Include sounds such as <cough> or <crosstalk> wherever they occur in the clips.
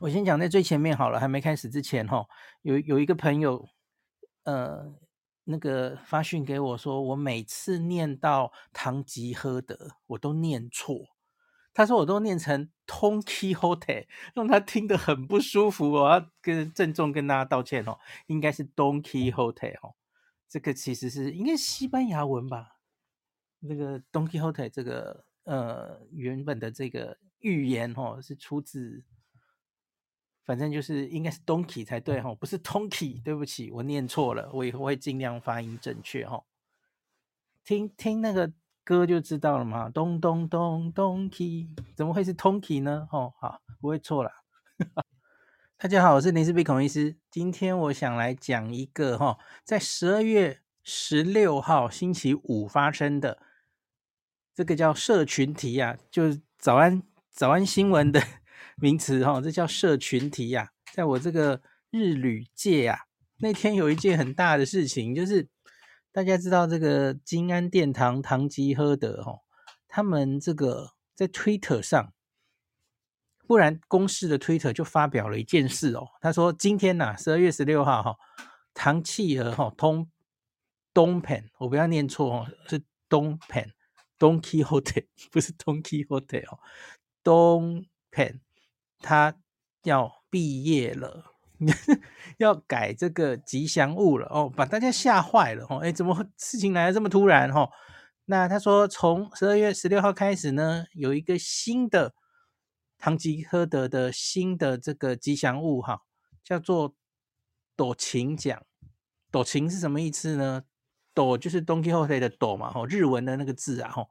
我先讲在最前面好了，还没开始之前哈，有有一个朋友，呃，那个发讯给我说，我每次念到唐吉诃德，我都念错。他说我都念成 Don Quixote，让他听得很不舒服。我要跟郑重跟大家道歉哦，应该是 Don Quixote 哦，这个其实是应该是西班牙文吧？那个 Don Quixote 这个呃原本的这个寓言哦，是出自。反正就是应该是 Donkey 才对哈，不是 Tonky，对不起，我念错了，我以后会尽量发音正确哈。听听那个歌就知道了嘛，咚咚咚 Donkey，怎么会是 Tonky 呢？哦，好，不会错了。<laughs> 大家好，我是林氏璧孔医师，今天我想来讲一个哈，在十二月十六号星期五发生的这个叫社群题啊，就是早安早安新闻的。名词哈，这叫社群题呀。在我这个日旅界啊，那天有一件很大的事情，就是大家知道这个金安殿堂唐吉诃德哈，他们这个在 Twitter 上，不然公视的 Twitter 就发表了一件事哦。他说今天呐，十二月十六号哈，唐企鹅哈通东 pen，我不要念错哦，是东 penn，Don Quixote <laughs> 不是 Don Quixote 哦，东 pen。他要毕业了，<laughs> 要改这个吉祥物了哦，把大家吓坏了哦！哎，怎么事情来得这么突然哦？那他说，从十二月十六号开始呢，有一个新的唐吉诃德的新的这个吉祥物哈，叫做斗琴奖。斗琴是什么意思呢？斗就是 Don Quixote 的斗嘛，吼，日文的那个字啊，吼。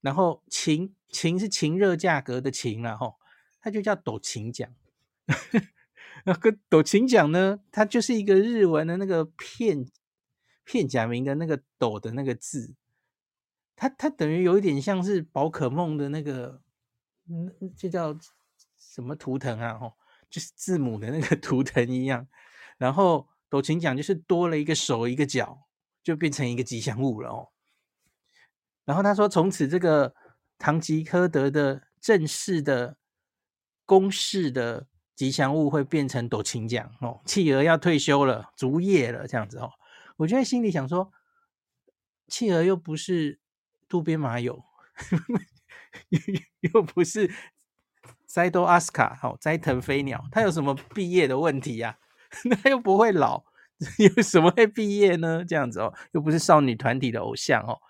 然后琴琴是琴热价格的琴啊，吼。它就叫斗琴奖，<laughs> 那个斗琴奖呢，它就是一个日文的那个片片假名的那个斗的那个字，它它等于有一点像是宝可梦的那个，嗯，就叫什么图腾啊？吼，就是字母的那个 <laughs> 图腾一样。然后斗琴奖就是多了一个手一个脚，就变成一个吉祥物了哦。然后他说，从此这个唐吉诃德的正式的。公式的吉祥物会变成斗琴奖哦，企鹅要退休了，卒业了这样子哦。我就在心里想说，企鹅又不是渡边麻友，<laughs> 又又不是斋藤飞鸟，好斋藤飞鸟，他有什么毕业的问题呀？<laughs> 那又不会老，<laughs> 有什么会毕业呢？这样子哦，又不是少女团体的偶像哦。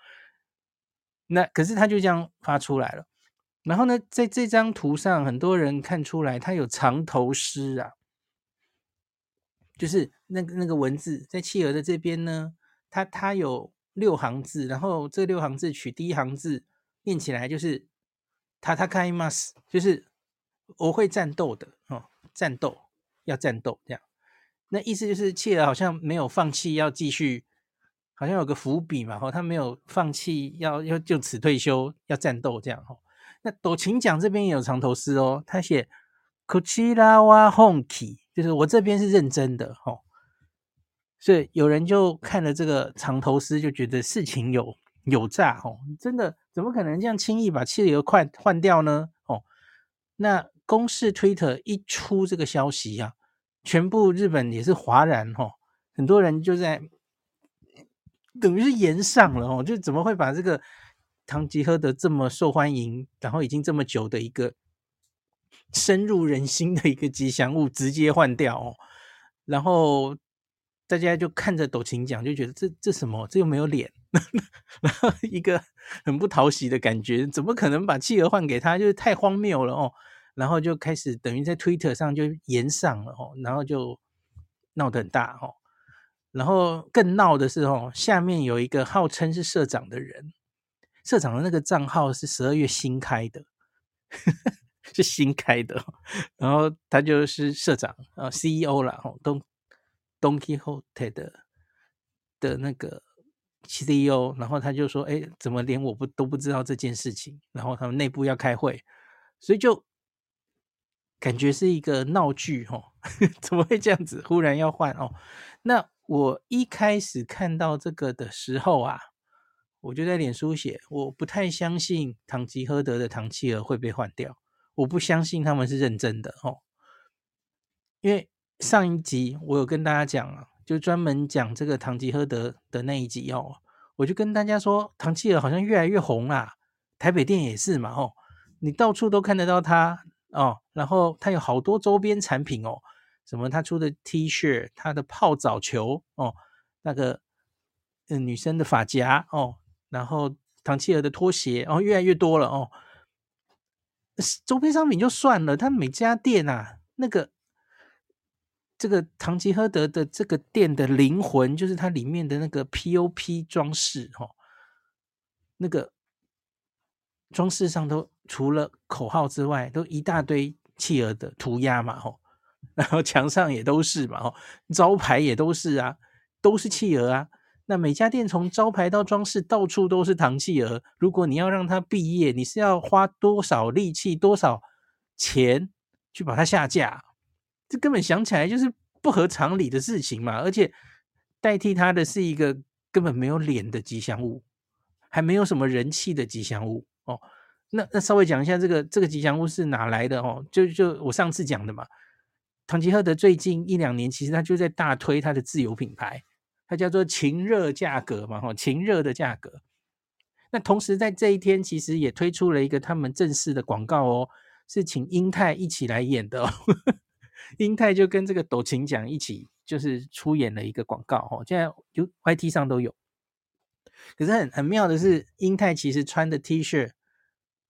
那可是他就这样发出来了。然后呢，在这张图上，很多人看出来他有藏头诗啊，就是那个那个文字在企鹅的这边呢，它它有六行字，然后这六行字取第一行字念起来就是“塔塔开马斯”，就是我会战斗的哦，战斗要战斗这样，那意思就是企鹅好像没有放弃，要继续，好像有个伏笔嘛，吼，他没有放弃，要要就此退休，要战斗这样，吼。那斗晴奖这边也有藏头诗哦，他写“こちらは本気”，就是我这边是认真的哦。 所以有人就看了这个长头诗，就觉得事情有有诈哦，真的怎么可能这样轻易把企鹅换换掉呢？哦，那公视 Twitter 一出这个消息啊，全部日本也是哗然哦，很多人就在等于是炎上了哦，就怎么会把这个 唐吉诃德这么受欢迎，然后已经这么久的一个深入人心的一个吉祥物直接换掉哦，然后。大家就看着斗琴讲，就觉得这这什么？这又没有脸，<laughs> 然后一个很不讨喜的感觉，怎么可能把企鹅换给他？就是太荒谬了哦。然后就开始等于在 Twitter 上就延上了哦，然后就闹得很大哦。然后更闹的是哦，下面有一个号称是社长的人，社长的那个账号是十二月新开的，<laughs> 是新开的。然后他就是社长啊，CEO 啦哦，Don Quixote 的的那个 CEO，然后他就说：“哎，怎么连我不都不知道这件事情？”然后他们内部要开会，所以就感觉是一个闹剧哦。<laughs> 怎么会这样子？忽然要换哦？那我一开始看到这个的时候啊，我就在脸书写，我不太相信唐吉诃德的唐企鹅会被换掉，我不相信他们是认真的哦，因为。上一集我有跟大家讲啊，就专门讲这个唐吉诃德的那一集哦，我就跟大家说，唐企鹅好像越来越红啦，台北店也是嘛，哦，你到处都看得到它哦，然后它有好多周边产品哦，什么它出的 T 恤，它的泡澡球哦，那个嗯、呃、女生的发夹哦，然后唐企鹅的拖鞋然哦，越来越多了哦，周边商品就算了，它每家店啊那个。这个唐吉诃德的这个店的灵魂，就是它里面的那个 POP 装饰，哈，那个装饰上都除了口号之外，都一大堆企鹅的涂鸦嘛，哈，<laughs> 然后墙上也都是嘛，哈，招牌也都是啊，都是企鹅啊。那每家店从招牌到装饰，到处都是唐企鹅。如果你要让它毕业，你是要花多少力气、多少钱去把它下架？这根本想起来就是不合常理的事情嘛！而且代替他的是一个根本没有脸的吉祥物，还没有什么人气的吉祥物哦。那那稍微讲一下这个这个吉祥物是哪来的哦？就就我上次讲的嘛。唐吉诃德最近一两年其实他就在大推他的自有品牌，它叫做晴热价格嘛，哈，晴热的价格。那同时在这一天其实也推出了一个他们正式的广告哦，是请英泰一起来演的哦。<laughs> 英泰就跟这个斗琴奖一起，就是出演了一个广告哦，现在就 YT 上都有。可是很很妙的是，英泰其实穿的 T 恤，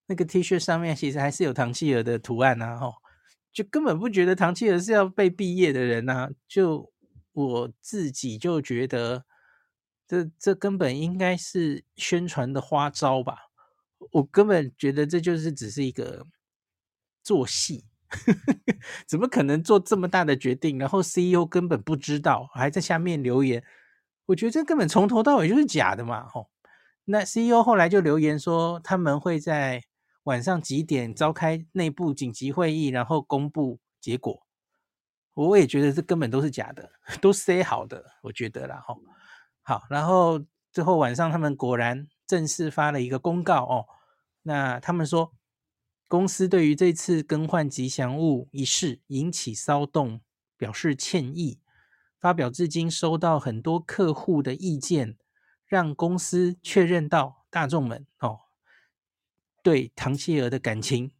那个 T 恤上面其实还是有唐企鹅的图案呐，吼，就根本不觉得唐企鹅是要被毕业的人呐。就我自己就觉得，这这根本应该是宣传的花招吧。我根本觉得这就是只是一个做戏。<laughs> 怎么可能做这么大的决定？然后 CEO 根本不知道，还在下面留言。我觉得这根本从头到尾就是假的嘛！吼，那 CEO 后来就留言说，他们会在晚上几点召开内部紧急会议，然后公布结果。我也觉得这根本都是假的，<laughs> 都塞好的，我觉得啦。吼，好，然后最后晚上他们果然正式发了一个公告哦。那他们说。公司对于这次更换吉祥物一事引起骚动，表示歉意。发表至今收到很多客户的意见，让公司确认到大众们哦，对唐企鹅的感情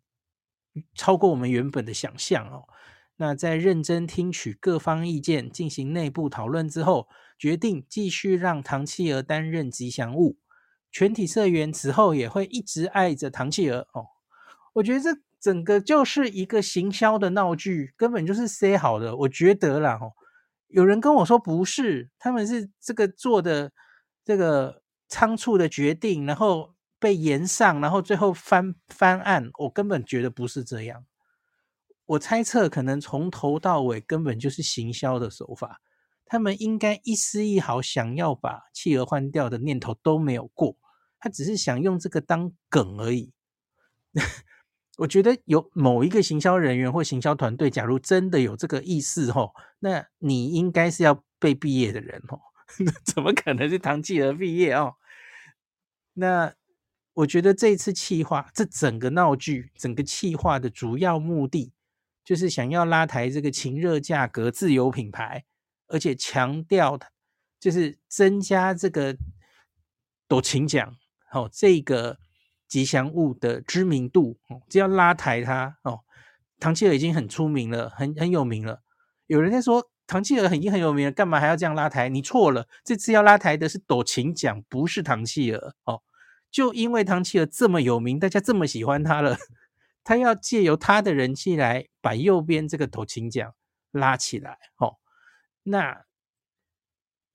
超过我们原本的想象哦。那在认真听取各方意见，进行内部讨论之后，决定继续让唐企鹅担任吉祥物。全体社员此后也会一直爱着唐企鹅哦。我觉得这整个就是一个行销的闹剧，根本就是塞好的。我觉得啦，哦，有人跟我说不是，他们是这个做的这个仓促的决定，然后被延上，然后最后翻翻案。我根本觉得不是这样。我猜测可能从头到尾根本就是行销的手法，他们应该一丝一毫想要把企鹅换掉的念头都没有过，他只是想用这个当梗而已。<laughs> 我觉得有某一个行销人员或行销团队，假如真的有这个意思吼，那你应该是要被毕业的人吼，<laughs> 怎么可能是唐企鹅毕业哦？那我觉得这次气化，这整个闹剧，整个气化的主要目的，就是想要拉抬这个情热价格自有品牌，而且强调就是增加这个斗琴奖哦，这个吉祥物的知名度哦，只要拉抬它哦，唐企鹅已经很出名了，很很有名了。有人在说唐企鹅已经很有名了，干嘛还要这样拉抬？你错了，这次要拉抬的是斗琴奖，不是唐企鹅哦。就因为唐企鹅这么有名，大家这么喜欢他了。他要借由他的人气来把右边这个斗琴奖拉起来，哦，那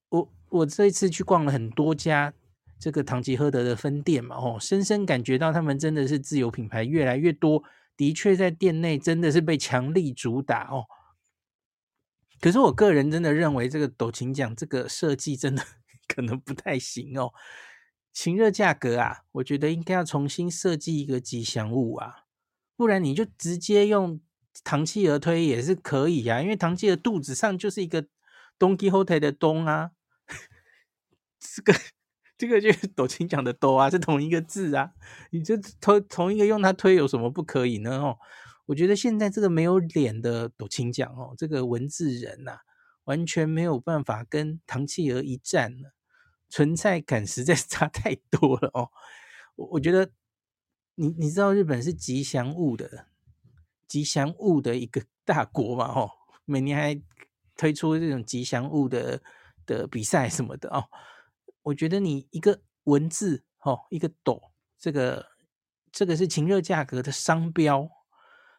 我我这一次去逛了很多家这个唐吉诃德的分店嘛，哦，深深感觉到他们真的是自有品牌越来越多，的确在店内真的是被强力主打哦。可是我个人真的认为这个斗琴奖这个设计真的 <laughs> 可能不太行哦，琴热价格啊，我觉得应该要重新设计一个吉祥物啊。不然你就直接用唐企鹅推也是可以呀、啊，因为唐企鹅肚子上就是一个 Don Quixote 的东啊，这个这个就是 <laughs> 斗琴讲的斗啊，是同一个字啊，你就同同一个用它推有什么不可以呢？哦，我觉得现在这个没有脸的抖琴讲哦，这个文字人呐、啊，完全没有办法跟唐企鹅一战了，存在感实在 <laughs> 差太多了哦，我我觉得。你你知道日本是吉祥物的吉祥物的一个大国嘛？哦，每年还推出这种吉祥物的的比赛什么的哦。我觉得你一个文字哦，一个斗，这个这个是情热价格的商标，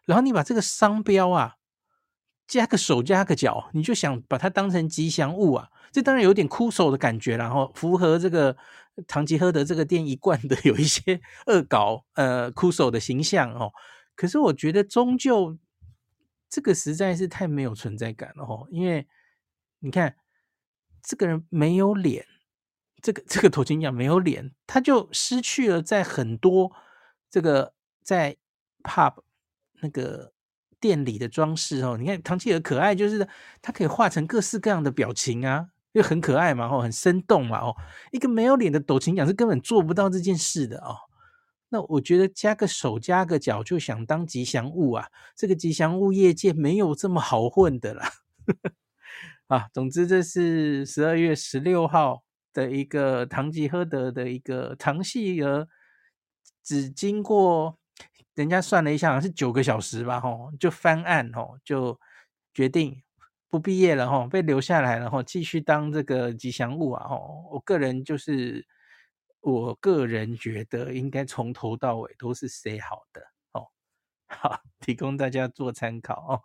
然后你把这个商标啊加个手加个脚，你就想把它当成吉祥物啊？这当然有点枯手的感觉，然后符合这个。唐吉诃德这个店一贯的有一些恶搞，<laughs> 呃，枯手的形象哦。可是我觉得终究这个实在是太没有存在感了哦。因为你看这个人没有脸，这个这个头巾匠没有脸，他就失去了在很多这个在 pub 那个店里的装饰哦。你看唐企鹅可爱，就是它可以画成各式各样的表情啊。又很可爱嘛，哦，很生动嘛，哦，一个没有脸的斗琴奖是根本做不到这件事的哦。那我觉得加个手加个脚就想当吉祥物啊，这个吉祥物业界没有这么好混的啦。<laughs> 啊，总之这是十二月十六号的一个唐吉诃德的一个唐企鹅，只经过人家算了一下，好像是九个小时吧，吼，就翻案，吼，就决定。不毕业了吼，被留下来了哈，继续当这个吉祥物啊吼。我个人就是，我个人觉得应该从头到尾都是 C 好的哦。<laughs> 好，提供大家做参考哦。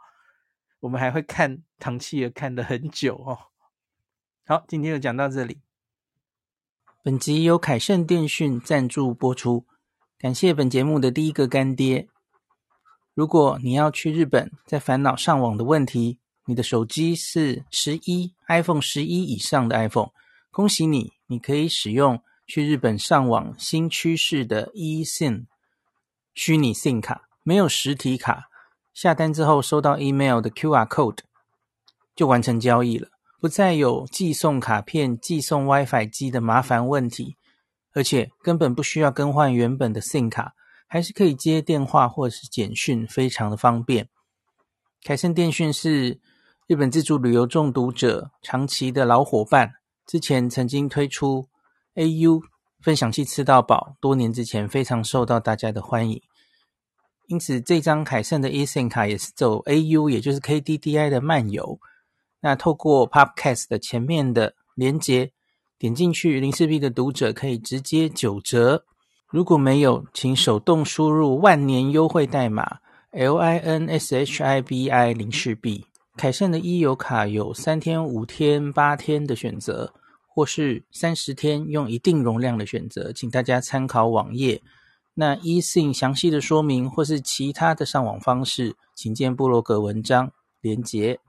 我们还会看唐企鹅看得很久哦。好，今天就讲到这里。本集由凯盛电讯赞助播出，感谢本节目的第一个干爹。如果你要去日本，在烦恼上网的问题。你的手机是十一 iPhone 十一以上的 iPhone，恭喜你，你可以使用去日本上网新趋势的 eSIM 虚拟 SIM 卡，没有实体卡，下单之后收到 email 的 QR code 就完成交易了，不再有寄送卡片、寄送 WiFi 机的麻烦问题，而且根本不需要更换原本的 SIM 卡，还是可以接电话或者是简讯，非常的方便。凯盛电讯是。日本自助旅游中毒者长期的老伙伴，之前曾经推出 AU 分享器吃到饱，多年之前非常受到大家的欢迎。因此，这张凯盛的 eSIM 卡也是走 AU，也就是 KDDI 的漫游。那透过 Podcast 的前面的连接，点进去，零四 B 的读者可以直接九折。如果没有，请手动输入万年优惠代码 L I N S H I B I 零四 B。凯盛的 e 游卡有三天、五天、八天的选择，或是三十天用一定容量的选择，请大家参考网页。那 eSIM 详细的说明或是其他的上网方式，请见部落格文章连结。